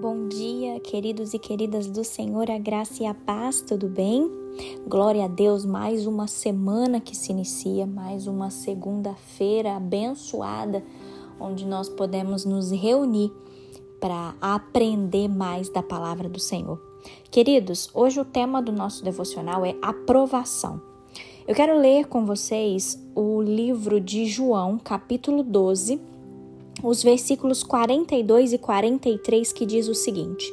Bom dia, queridos e queridas do Senhor, a graça e a paz, tudo bem? Glória a Deus, mais uma semana que se inicia, mais uma segunda-feira abençoada, onde nós podemos nos reunir para aprender mais da palavra do Senhor. Queridos, hoje o tema do nosso devocional é aprovação. Eu quero ler com vocês o livro de João, capítulo 12 os versículos 42 e 43 que diz o seguinte: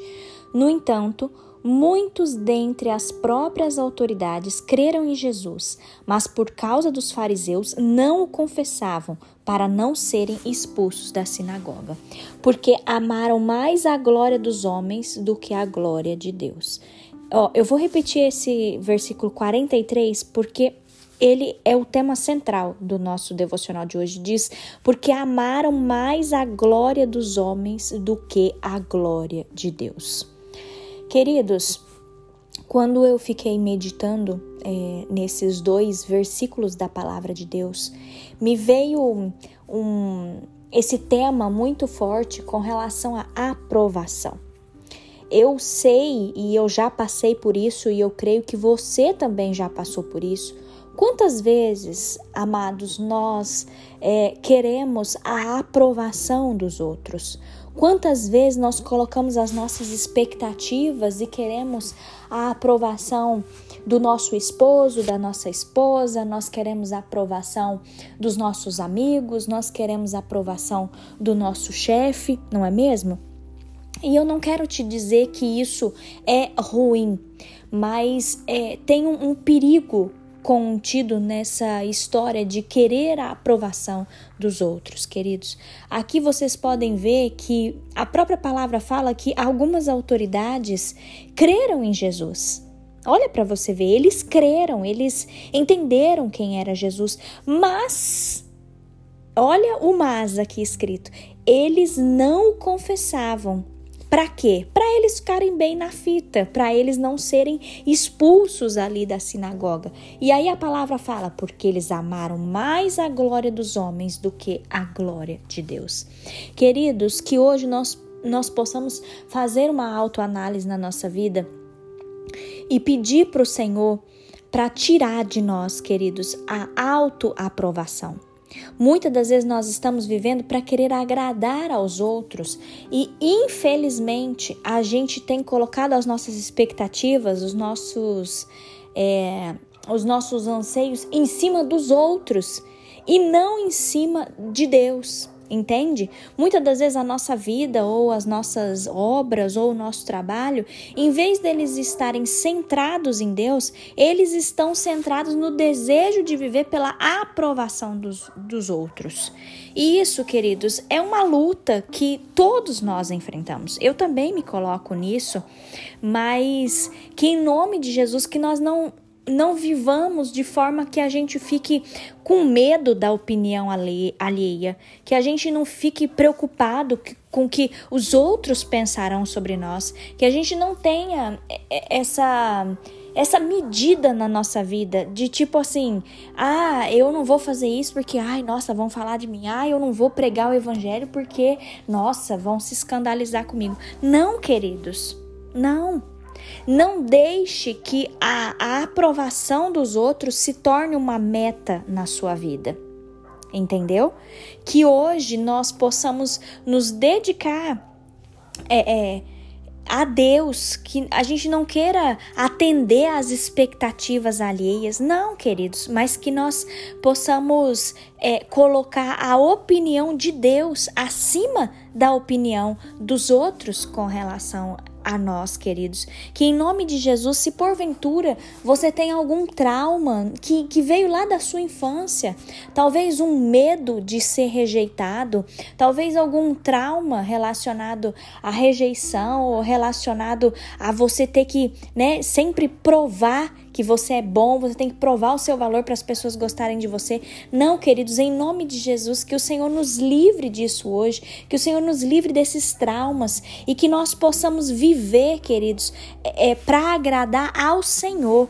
No entanto, muitos dentre as próprias autoridades creram em Jesus, mas por causa dos fariseus não o confessavam, para não serem expulsos da sinagoga, porque amaram mais a glória dos homens do que a glória de Deus. Ó, eu vou repetir esse versículo 43 porque ele é o tema central do nosso devocional de hoje. Diz: Porque amaram mais a glória dos homens do que a glória de Deus. Queridos, quando eu fiquei meditando é, nesses dois versículos da palavra de Deus, me veio um, esse tema muito forte com relação à aprovação. Eu sei e eu já passei por isso, e eu creio que você também já passou por isso Quantas vezes, amados, nós é, queremos a aprovação dos outros? Quantas vezes nós colocamos as nossas expectativas e queremos a aprovação do nosso esposo, da nossa esposa, nós queremos a aprovação dos nossos amigos, nós queremos a aprovação do nosso chefe, não é mesmo? E eu não quero te dizer que isso é ruim, mas é, tem um, um perigo contido nessa história de querer a aprovação dos outros, queridos. Aqui vocês podem ver que a própria palavra fala que algumas autoridades creram em Jesus. Olha para você ver, eles creram, eles entenderam quem era Jesus, mas olha o mas aqui escrito, eles não confessavam para quê? Para eles ficarem bem na fita, para eles não serem expulsos ali da sinagoga. E aí a palavra fala: porque eles amaram mais a glória dos homens do que a glória de Deus. Queridos, que hoje nós, nós possamos fazer uma autoanálise na nossa vida e pedir para o Senhor para tirar de nós, queridos, a autoaprovação. Muitas das vezes nós estamos vivendo para querer agradar aos outros e, infelizmente, a gente tem colocado as nossas expectativas, os nossos, é, os nossos anseios em cima dos outros e não em cima de Deus entende? Muitas das vezes a nossa vida ou as nossas obras ou o nosso trabalho, em vez deles estarem centrados em Deus, eles estão centrados no desejo de viver pela aprovação dos, dos outros. E isso, queridos, é uma luta que todos nós enfrentamos. Eu também me coloco nisso, mas que em nome de Jesus que nós não não vivamos de forma que a gente fique com medo da opinião alheia, que a gente não fique preocupado com o que os outros pensarão sobre nós, que a gente não tenha essa essa medida na nossa vida de tipo assim, ah, eu não vou fazer isso porque, ai, nossa, vão falar de mim, ah, eu não vou pregar o evangelho porque, nossa, vão se escandalizar comigo. Não, queridos, não. Não deixe que a, a aprovação dos outros se torne uma meta na sua vida. Entendeu? Que hoje nós possamos nos dedicar é, é, a Deus, que a gente não queira atender às expectativas alheias, não, queridos, mas que nós possamos é, colocar a opinião de Deus acima da opinião dos outros com relação a nós, queridos. Que em nome de Jesus, se porventura você tem algum trauma que, que veio lá da sua infância, talvez um medo de ser rejeitado, talvez algum trauma relacionado à rejeição ou relacionado a você ter que né, sempre provar que você é bom, você tem que provar o seu valor para as pessoas gostarem de você. Não, queridos, em nome de Jesus, que o Senhor nos livre disso hoje, que o Senhor nos livre desses traumas e que nós possamos viver, queridos, é, é para agradar ao Senhor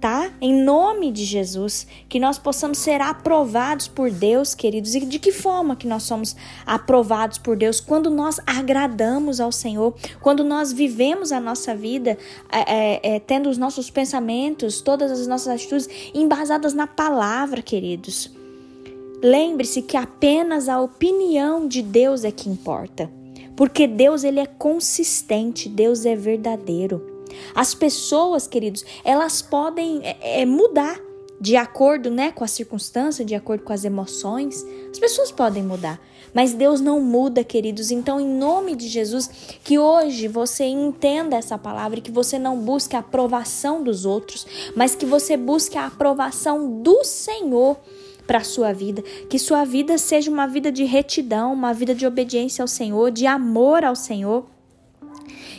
tá? Em nome de Jesus, que nós possamos ser aprovados por Deus, queridos. E de que forma que nós somos aprovados por Deus? Quando nós agradamos ao Senhor, quando nós vivemos a nossa vida é, é, é tendo os nossos pensamentos, todas as nossas atitudes embasadas na palavra, queridos. Lembre-se que apenas a opinião de Deus é que importa. Porque Deus ele é consistente, Deus é verdadeiro. As pessoas, queridos, elas podem é, é, mudar de acordo né, com a circunstância, de acordo com as emoções. As pessoas podem mudar, mas Deus não muda, queridos. Então, em nome de Jesus, que hoje você entenda essa palavra e que você não busque a aprovação dos outros, mas que você busque a aprovação do Senhor para a sua vida, que sua vida seja uma vida de retidão, uma vida de obediência ao Senhor, de amor ao Senhor.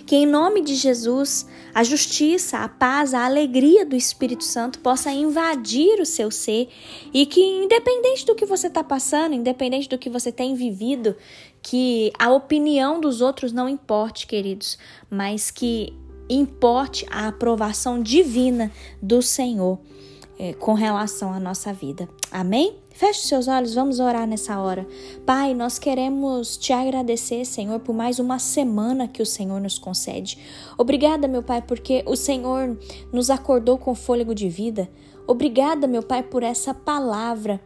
Que em nome de Jesus, a justiça, a paz, a alegria do Espírito Santo possa invadir o seu ser e que, independente do que você está passando, independente do que você tem vivido, que a opinião dos outros não importe, queridos, mas que importe a aprovação divina do Senhor é, com relação à nossa vida. Amém? Feche seus olhos, vamos orar nessa hora. Pai, nós queremos te agradecer, Senhor, por mais uma semana que o Senhor nos concede. Obrigada, meu Pai, porque o Senhor nos acordou com fôlego de vida. Obrigada, meu Pai, por essa palavra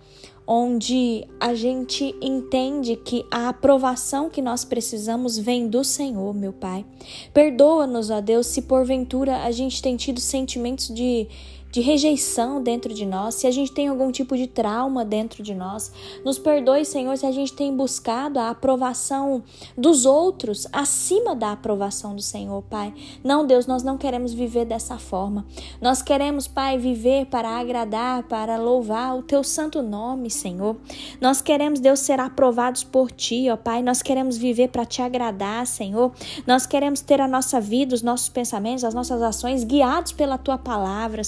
onde a gente entende que a aprovação que nós precisamos vem do Senhor, meu Pai. Perdoa-nos, ó Deus, se porventura a gente tem tido sentimentos de de rejeição dentro de nós, se a gente tem algum tipo de trauma dentro de nós. Nos perdoe, Senhor, se a gente tem buscado a aprovação dos outros acima da aprovação do Senhor, Pai. Não, Deus, nós não queremos viver dessa forma. Nós queremos, Pai, viver para agradar, para louvar o teu santo nome, Senhor. Nós queremos, Deus, ser aprovados por ti, ó Pai. Nós queremos viver para te agradar, Senhor. Nós queremos ter a nossa vida, os nossos pensamentos, as nossas ações guiados pela tua palavra,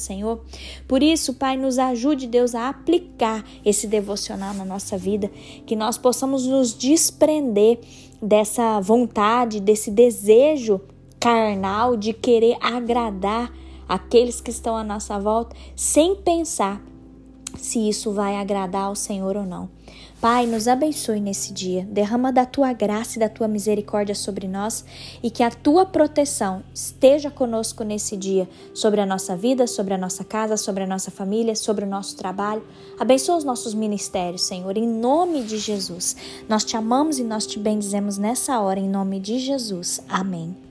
Senhor. Por isso, Pai, nos ajude, Deus, a aplicar esse devocional na nossa vida, que nós possamos nos desprender dessa vontade, desse desejo carnal de querer agradar aqueles que estão à nossa volta, sem pensar se isso vai agradar ao Senhor ou não. Pai, nos abençoe nesse dia. Derrama da tua graça e da tua misericórdia sobre nós e que a tua proteção esteja conosco nesse dia, sobre a nossa vida, sobre a nossa casa, sobre a nossa família, sobre o nosso trabalho. Abençoa os nossos ministérios, Senhor, em nome de Jesus. Nós te amamos e nós te bendizemos nessa hora, em nome de Jesus. Amém.